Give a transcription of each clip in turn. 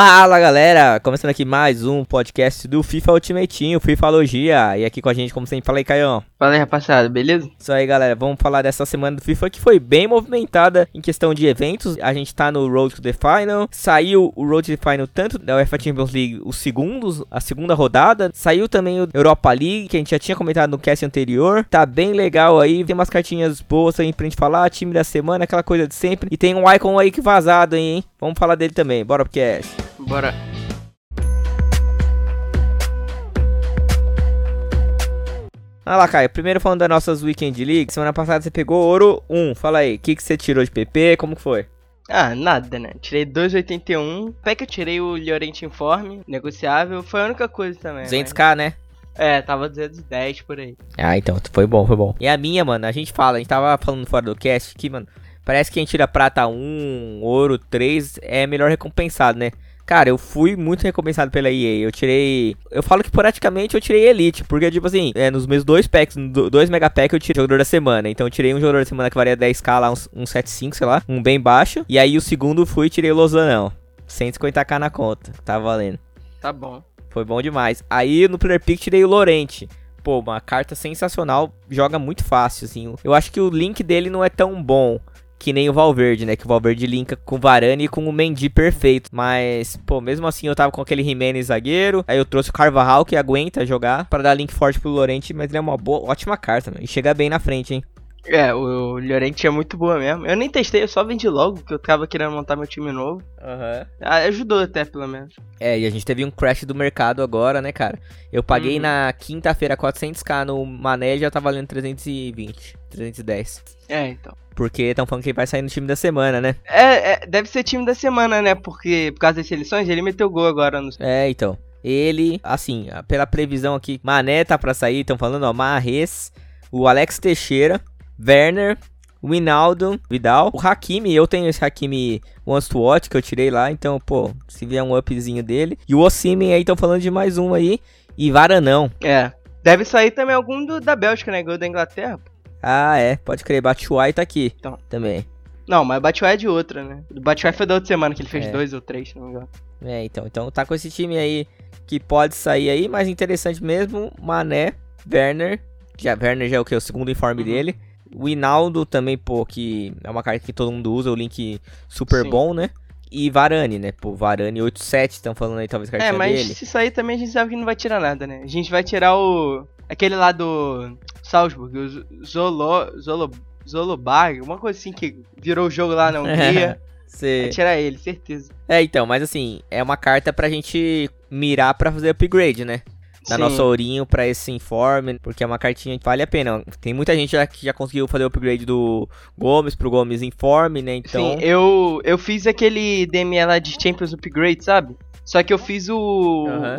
Fala galera, começando aqui mais um podcast do FIFA Ultimate Team, o FIFAlogia. E aqui com a gente, como sempre, fala aí, Caião. Fala aí, rapaziada, beleza? Isso aí, galera, vamos falar dessa semana do FIFA que foi bem movimentada em questão de eventos. A gente tá no Road to the Final, saiu o Road to the Final tanto da UEFA Champions League, os segundos, a segunda rodada, saiu também o Europa League, que a gente já tinha comentado no cast anterior. Tá bem legal aí, tem umas cartinhas boas aí pra gente falar, time da semana, aquela coisa de sempre. E tem um icon aí que vazado hein? Vamos falar dele também, bora pro cast. Bora. Olha lá, Caio. Primeiro falando das nossas Weekend League. Semana passada você pegou ouro 1. Fala aí, o que, que você tirou de PP? Como que foi? Ah, nada, né? Tirei 2,81. Até que eu tirei o Llorente Informe, negociável. Foi a única coisa também. 200k, né? É, tava 210 por aí. Ah, então foi bom, foi bom. E a minha, mano, a gente fala, a gente tava falando fora do cast que, mano, parece que quem tira prata 1, ouro 3 é melhor recompensado, né? Cara, eu fui muito recompensado pela EA. Eu tirei. Eu falo que praticamente eu tirei Elite. Porque, tipo assim, é, nos meus dois packs, dois mega packs, eu tirei jogador da semana. Então eu tirei um jogador da semana que valia 10k lá, um, um 75, sei lá, um bem baixo. E aí o segundo fui e tirei o Lozanão. 150k na conta. Tá valendo. Tá bom. Foi bom demais. Aí no player pick tirei o Lorente. Pô, uma carta sensacional, joga muito fácil, assim. Eu acho que o link dele não é tão bom que nem o Valverde, né? Que o Valverde linka com o Varane e com o Mendy perfeito. Mas, pô, mesmo assim eu tava com aquele Jimenez zagueiro. Aí eu trouxe o Carvajal que aguenta jogar para dar link forte pro Lorente, mas ele é uma boa, ótima carta, mano. E chega bem na frente, hein? É, o Llorente é muito boa mesmo. Eu nem testei, eu só vendi logo, porque eu tava querendo montar meu time novo. Aham. Uhum. Ajudou até, pelo menos. É, e a gente teve um crash do mercado agora, né, cara? Eu paguei uhum. na quinta-feira 400k no Mané já tá valendo 320, 310. É, então. Porque estão falando que ele vai sair no time da semana, né? É, é, deve ser time da semana, né? Porque por causa das seleções, ele meteu gol agora no. É, então. Ele, assim, pela previsão aqui, Mané tá pra sair, estão falando, ó, Marres, o Alex Teixeira, Werner, o Winaldo, Vidal, o Hakimi, eu tenho esse Hakimi Once to Watch que eu tirei lá, então, pô, se vier um upzinho dele. E o Osimen aí, estão falando de mais um aí, e Varanão. É, deve sair também algum do, da Bélgica, né, gol da Inglaterra. Ah, é, pode crer, Batshuayi tá aqui então. também. Não, mas Batshuayi é de outra, né? O Batshuayi foi da outra semana que ele fez é. dois ou três, se não me engano. É, então, então tá com esse time aí que pode sair aí, mas interessante mesmo, Mané, Werner, já Werner já é o que? O segundo informe uhum. dele. O Hinaldo também, pô, que é uma carta que todo mundo usa, o link super Sim. bom, né? E Varane, né? Pô, Varane 8-7, estão falando aí, talvez cartinha É, mas dele. se sair também a gente sabe que não vai tirar nada, né? A gente vai tirar o... Aquele lá do Salzburg, o Zolo... Zolo... Zolobar, uma coisa assim que virou o jogo lá na Hungria. Cê... Vai tirar ele, certeza. É, então, mas assim, é uma carta pra gente mirar pra fazer upgrade, né? da Sim. nossa Ourinho pra esse informe, porque é uma cartinha que vale a pena. Tem muita gente já, que já conseguiu fazer o upgrade do Gomes pro Gomes Informe, né? Então... Sim, eu, eu fiz aquele DME lá de Champions Upgrade, sabe? Só que eu fiz o, uhum.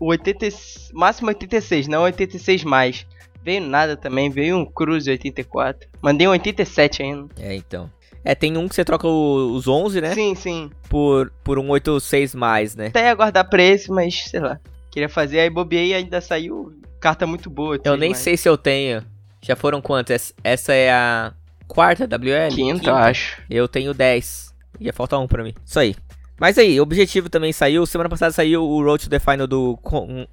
O, o 80, máximo 86, não 86 mais. Veio nada também, veio um Cruze 84. Mandei um 87 ainda. É, então. É, tem um que você troca os 11, né? Sim, sim. Por, por um 86 mais, né? Até aguardar preço, mas sei lá. Queria fazer, aí bobeei e ainda saiu carta muito boa. Eu nem sei se eu tenho. Já foram quantas? Essa é a quarta WL? Quinta, Quinta. acho. Eu tenho 10. Ia faltar um pra mim. Isso aí. Mas aí, o objetivo também saiu. Semana passada saiu o Road to the Final do,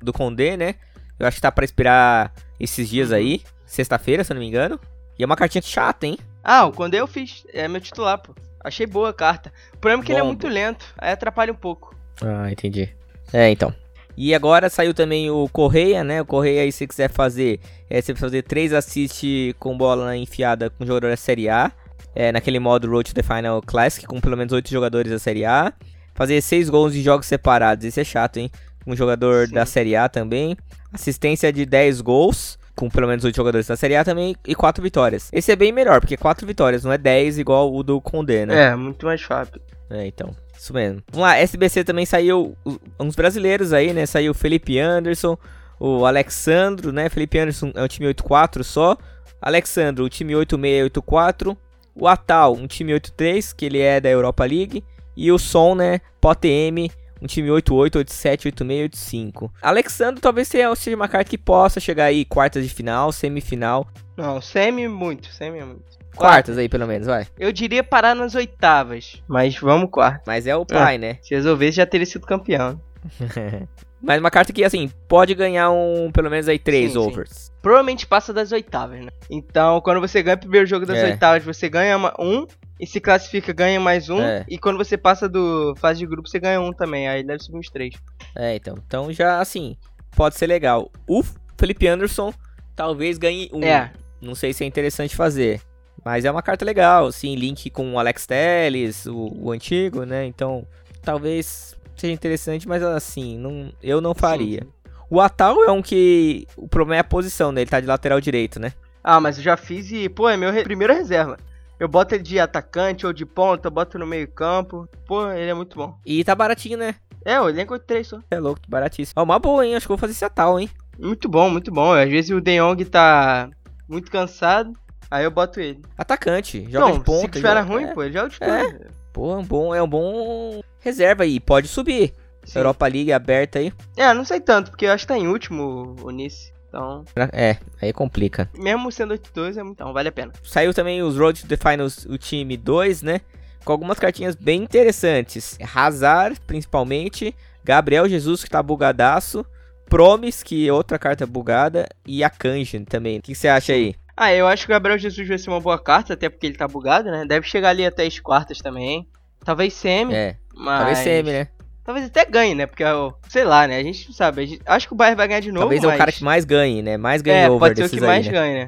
do Condé, né? Eu acho que tá pra esperar esses dias aí. Sexta-feira, se eu não me engano. E é uma cartinha chata, hein? Ah, o Condé eu fiz. É meu titular, pô. Achei boa a carta. O problema é que Bom. ele é muito lento. Aí atrapalha um pouco. Ah, entendi. É, então. E agora saiu também o Correia, né? O Correia aí, se quiser fazer, é, você fazer 3 assists com bola enfiada com jogador da Série A. É, naquele modo Road to the Final Classic, com pelo menos 8 jogadores da Série A. Fazer 6 gols em jogos separados, isso é chato, hein? Um jogador Sim. da Série A também. Assistência de 10 gols, com pelo menos 8 jogadores da Série A também. E 4 vitórias. Esse é bem melhor, porque 4 vitórias, não é 10 igual o do Condé, né? É, muito mais fácil. É, então. Isso mesmo. Vamos lá, SBC também saiu uns brasileiros aí, né? Saiu o Felipe Anderson, o Alexandro, né? Felipe Anderson é um time 8-4 só. Alexandro, o time 8-6-8-4. O Atal, um time 8-3, que ele é da Europa League. E o Som, né? POTM, um time 8-8, 8-7, 8-6, 8-5. Alexandro talvez seja uma carta que possa chegar aí quartas de final, semifinal. Não, semi muito, semi muito. quartas aí, pelo menos, vai. Eu diria parar nas oitavas, mas vamos quarto. Mas é o pai, é. né? Se resolvesse, já teria sido campeão. Mas uma carta que, assim, pode ganhar um, pelo menos aí, três sim, overs. Sim. Provavelmente passa das oitavas, né? Então, quando você ganha o primeiro jogo das é. oitavas, você ganha uma, um, e se classifica, ganha mais um. É. E quando você passa do fase de grupo, você ganha um também. Aí deve subir uns três. É, então. Então já, assim, pode ser legal. O Felipe Anderson talvez ganhe um. É. Não sei se é interessante fazer. Mas é uma carta legal, assim, link com o Alex Telles, o, o antigo, né? Então, talvez seja interessante, mas assim, não, eu não faria. Sim. O Atal é um que. O problema é a posição, né? Ele tá de lateral direito, né? Ah, mas eu já fiz e, pô, é meu re... primeira reserva. Eu boto ele de atacante ou de ponta, boto no meio-campo. Pô, ele é muito bom. E tá baratinho, né? É, o elenco é 3 só. É louco, baratíssimo. Ó, uma boa, hein? Acho que vou fazer esse Atal, hein? Muito bom, muito bom. Às vezes o De Jong tá muito cansado, aí eu boto ele. Atacante, joga não, de ponta. Se tiver ruim, é. pô, ele joga de é. ponta. Pô, é um bom, é um bom reserva aí, pode subir. Sim. Europa League aberta aí. É, não sei tanto, porque eu acho que tá em último o Nice. Então. É, aí complica. Mesmo sendo 8-2, é então vale a pena. Saiu também os Road to the Finals, o time 2, né? Com algumas cartinhas bem interessantes. Hazard, principalmente. Gabriel Jesus, que tá bugadaço. Promis, que é outra carta bugada. E a Kanji também. O que você acha aí? Ah, eu acho que o Gabriel Jesus vai ser uma boa carta, até porque ele tá bugado, né? Deve chegar ali até as quartas também. Talvez semi. É. Mas... Talvez semi, né? Talvez até ganhe, né? Porque, sei lá, né? A gente não sabe. Gente... Acho que o Bayern vai ganhar de novo. Talvez mas... é o cara que mais ganhe, né? Mais ganhe é, over pode ser o que aí, mais né? ganhe, né?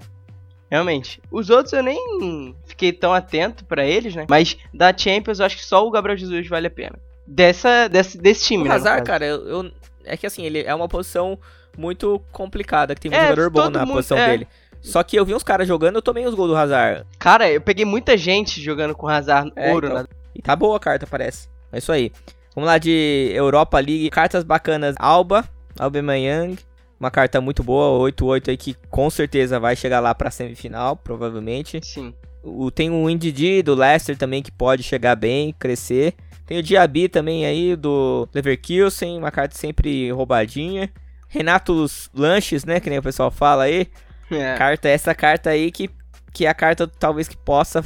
Realmente. Os outros eu nem fiquei tão atento para eles, né? Mas da Champions eu acho que só o Gabriel Jesus vale a pena. Dessa, desse, desse time, o né? O Hazard, cara, eu, eu, É que assim, ele é uma posição muito complicada, que tem um é, jogador bom na mundo, posição é. dele. Só que eu vi uns caras jogando, eu tomei os gols do Hazard. Cara, eu peguei muita gente jogando com Hazard é, ouro, então. né? E tá boa a carta, parece. É isso aí. Vamos lá de Europa League. Cartas bacanas. Alba, Aubameyang. Uma carta muito boa, 8-8 aí, que com certeza vai chegar lá pra semifinal, provavelmente. Sim. O, tem o Indidi do Leicester também, que pode chegar bem, crescer. Tem o Diaby também aí, do Leverkusen, uma carta sempre roubadinha. Renato Lanches, né, que nem o pessoal fala aí. É. Carta, essa carta aí que, que é a carta talvez que possa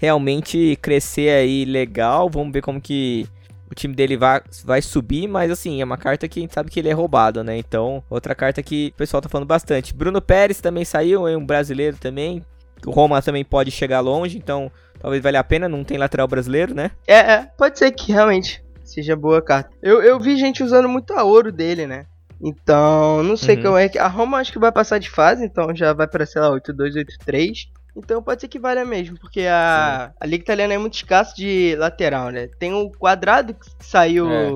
realmente crescer aí legal. Vamos ver como que o time dele vai, vai subir, mas assim, é uma carta que a gente sabe que ele é roubado, né? Então, outra carta que o pessoal tá falando bastante. Bruno Pérez também saiu, é um brasileiro também. O Roma também pode chegar longe, então talvez valha a pena, não tem lateral brasileiro, né? É, é pode ser que realmente seja boa carta. Eu, eu vi gente usando muito a ouro dele, né? Então, não sei uhum. como é que. A Roma acho que vai passar de fase, então já vai para, sei lá, 8-2, 8-3. Então pode ser que valha mesmo, porque a, a Liga Italiana é muito escassa de lateral, né? Tem o quadrado que saiu é.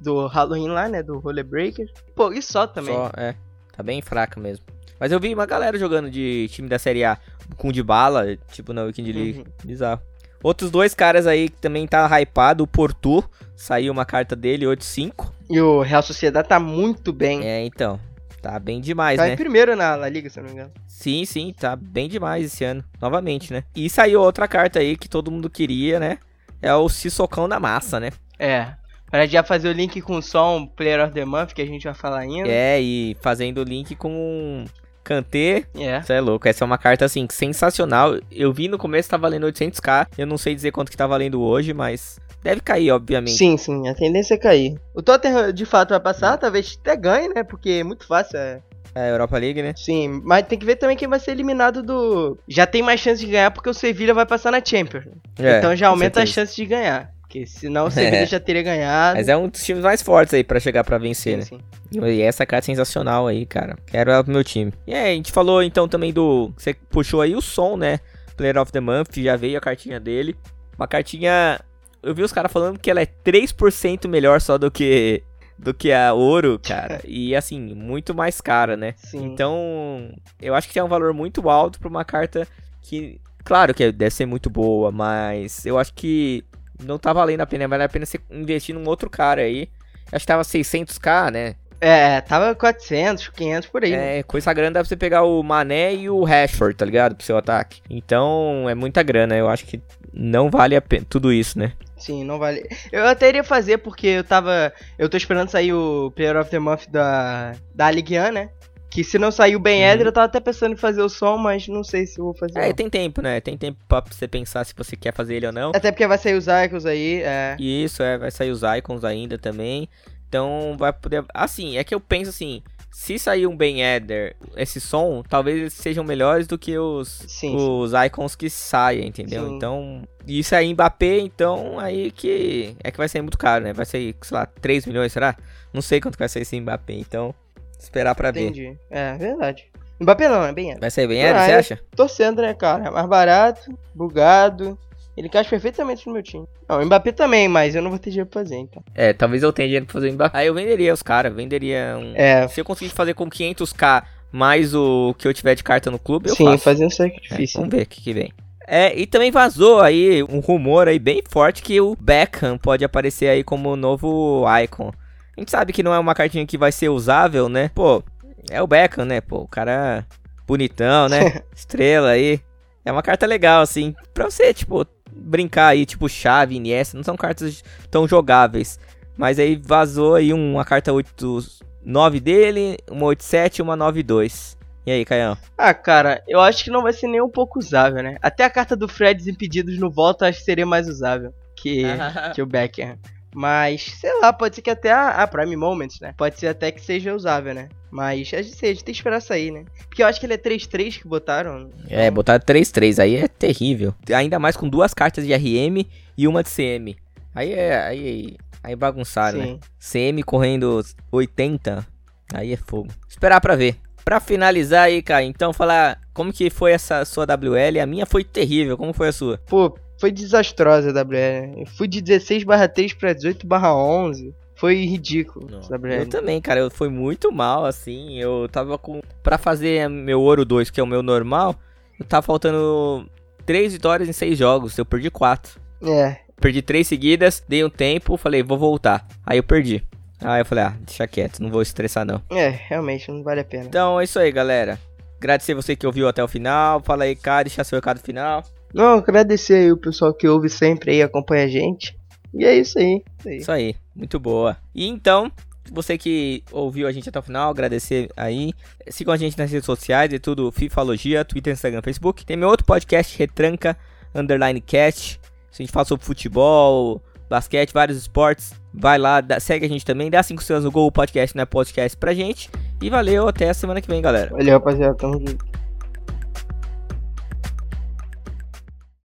do Halloween lá, né? Do Roller Breaker. Pô, e só também. Só, é. Tá bem fraca mesmo. Mas eu vi uma galera jogando de time da Série A com de bala, tipo na Weekend League. Uhum. Bizarro. Outros dois caras aí que também tá hypado, o Porto, saiu uma carta dele, 8-5. E o Real Sociedade tá muito bem. É, então. Tá bem demais, tá né? Tá em primeiro na, na Liga, se eu não me engano. Sim, sim, tá bem demais esse ano. Novamente, né? E saiu outra carta aí que todo mundo queria, né? É o Sissocão da Massa, né? É. Pra já fazer o link com o som Player of the Month, que a gente vai falar ainda. É, e fazendo o link com Kanté. É. Isso é louco. Essa é uma carta, assim, sensacional. Eu vi no começo que tá valendo 800k. Eu não sei dizer quanto que tá valendo hoje, mas deve cair, obviamente. Sim, sim, a tendência é cair. O Tottenham de fato vai passar, talvez até ganhe, né? Porque é muito fácil. É... É, Europa League, né? Sim, mas tem que ver também quem vai ser eliminado do. Já tem mais chance de ganhar porque o Sevilla vai passar na Champions. É, então já aumenta a chance de ganhar. Porque senão o Sevilla é. já teria ganhado. Mas é um dos times mais fortes aí para chegar para vencer, sim, né? Sim. E essa carta é sensacional aí, cara. Quero ela pro meu time. E aí, a gente falou então também do. Você puxou aí o som, né? Player of the Month, já veio a cartinha dele. Uma cartinha eu vi os caras falando que ela é 3% melhor só do que do que a ouro, cara. e assim, muito mais cara, né? Sim. Então, eu acho que tem um valor muito alto para uma carta que, claro que deve ser muito boa, mas eu acho que não tá valendo a pena, vale a pena você investir num outro cara aí. Acho que tava 600k, né? É, tava 400, 500 por aí. É, coisa grande dá pra você pegar o Mané e o Rashford, tá ligado? Pro seu ataque. Então, é muita grana. Eu acho que não vale a pena tudo isso, né? Sim, não vale. Eu até iria fazer porque eu tava. Eu tô esperando sair o Player of the Month da, da Ligue 1, né? Que se não sair o Ben uhum. eu tava até pensando em fazer o som, mas não sei se eu vou fazer. É, tem tempo, né? Tem tempo pra você pensar se você quer fazer ele ou não. Até porque vai sair os icons aí, é. Isso, é, vai sair os icons ainda também. Então vai poder. Assim, é que eu penso assim. Se sair um Ben Eder, esse som, talvez eles sejam melhores do que os, sim, os sim. icons que saem, entendeu? Sim. Então, isso aí Mbappé, então aí que é que vai sair muito caro, né? Vai sair, sei lá, 3 milhões, será? Não sei quanto vai sair esse Mbappé, então esperar pra Entendi. ver. Entendi. É, verdade. Mbappé não, é Ben Eder. Vai sair Ben Eder, você acha? Torcendo, né, cara? É mais barato, bugado, ele caixa perfeitamente no meu time. Não, o Mbappé também, mas eu não vou ter dinheiro pra fazer, então. É, talvez eu tenha dinheiro pra fazer o Mbappé. Aí eu venderia os caras, venderia um... É. Se eu conseguir fazer com 500k mais o que eu tiver de carta no clube, eu Sim, faço. Sim, fazer um sacrifício. É, vamos ver o que, que vem. É, e também vazou aí um rumor aí bem forte que o Beckham pode aparecer aí como novo icon. A gente sabe que não é uma cartinha que vai ser usável, né? Pô, é o Beckham, né? Pô, o cara bonitão, né? Estrela aí. É uma carta legal, assim, pra você, tipo, brincar aí, tipo chave, Iniesta, não são cartas tão jogáveis. Mas aí vazou aí uma carta 8-9 dele, uma 8-7 e uma 9-2. E aí, Caião? Ah, cara, eu acho que não vai ser nem um pouco usável, né? Até a carta do Fred Desimpedidos no volta acho que seria mais usável que, que o Becker. Mas, sei lá, pode ser que até a, a, Prime Moments, né? Pode ser até que seja usável, né? Mas a gente, a gente tem que esperar sair, né? Porque eu acho que ele é 3-3 que botaram. É, botaram 3-3, aí é terrível. Ainda mais com duas cartas de RM e uma de CM. Aí é. Aí, aí bagunçaram, né? CM correndo 80, aí é fogo. Esperar pra ver. Pra finalizar aí, cara, então falar como que foi essa sua WL. A minha foi terrível, como foi a sua? Pô, foi desastrosa a WL. Eu fui de 16 barra 3 pra 18 barra 11. Foi ridículo. Eu também, cara. Eu fui muito mal, assim. Eu tava com. Pra fazer meu ouro 2, que é o meu normal, eu tava faltando 3 vitórias em 6 jogos. Eu perdi 4. É. Perdi 3 seguidas, dei um tempo, falei, vou voltar. Aí eu perdi. Aí eu falei, ah, deixa quieto, não vou estressar não. É, realmente, não vale a pena. Então é isso aí, galera. Agradecer você que ouviu até o final. Fala aí, cara, deixa seu recado final. Não, agradecer aí o pessoal que ouve sempre aí, acompanha a gente. E é isso aí. Isso aí, isso aí. muito boa. E então, você que ouviu a gente até o final, agradecer aí. Sigam a gente nas redes sociais, é tudo Fifalogia, Twitter, Instagram, Facebook. Tem meu outro podcast, Retranca, Underline Cast. A gente fala sobre futebol, basquete, vários esportes. Vai lá, dá, segue a gente também, dá 5 estrelas no Google Podcast, né? Podcast pra gente. E valeu, até a semana que vem, galera. Valeu, rapaziada, tamo junto.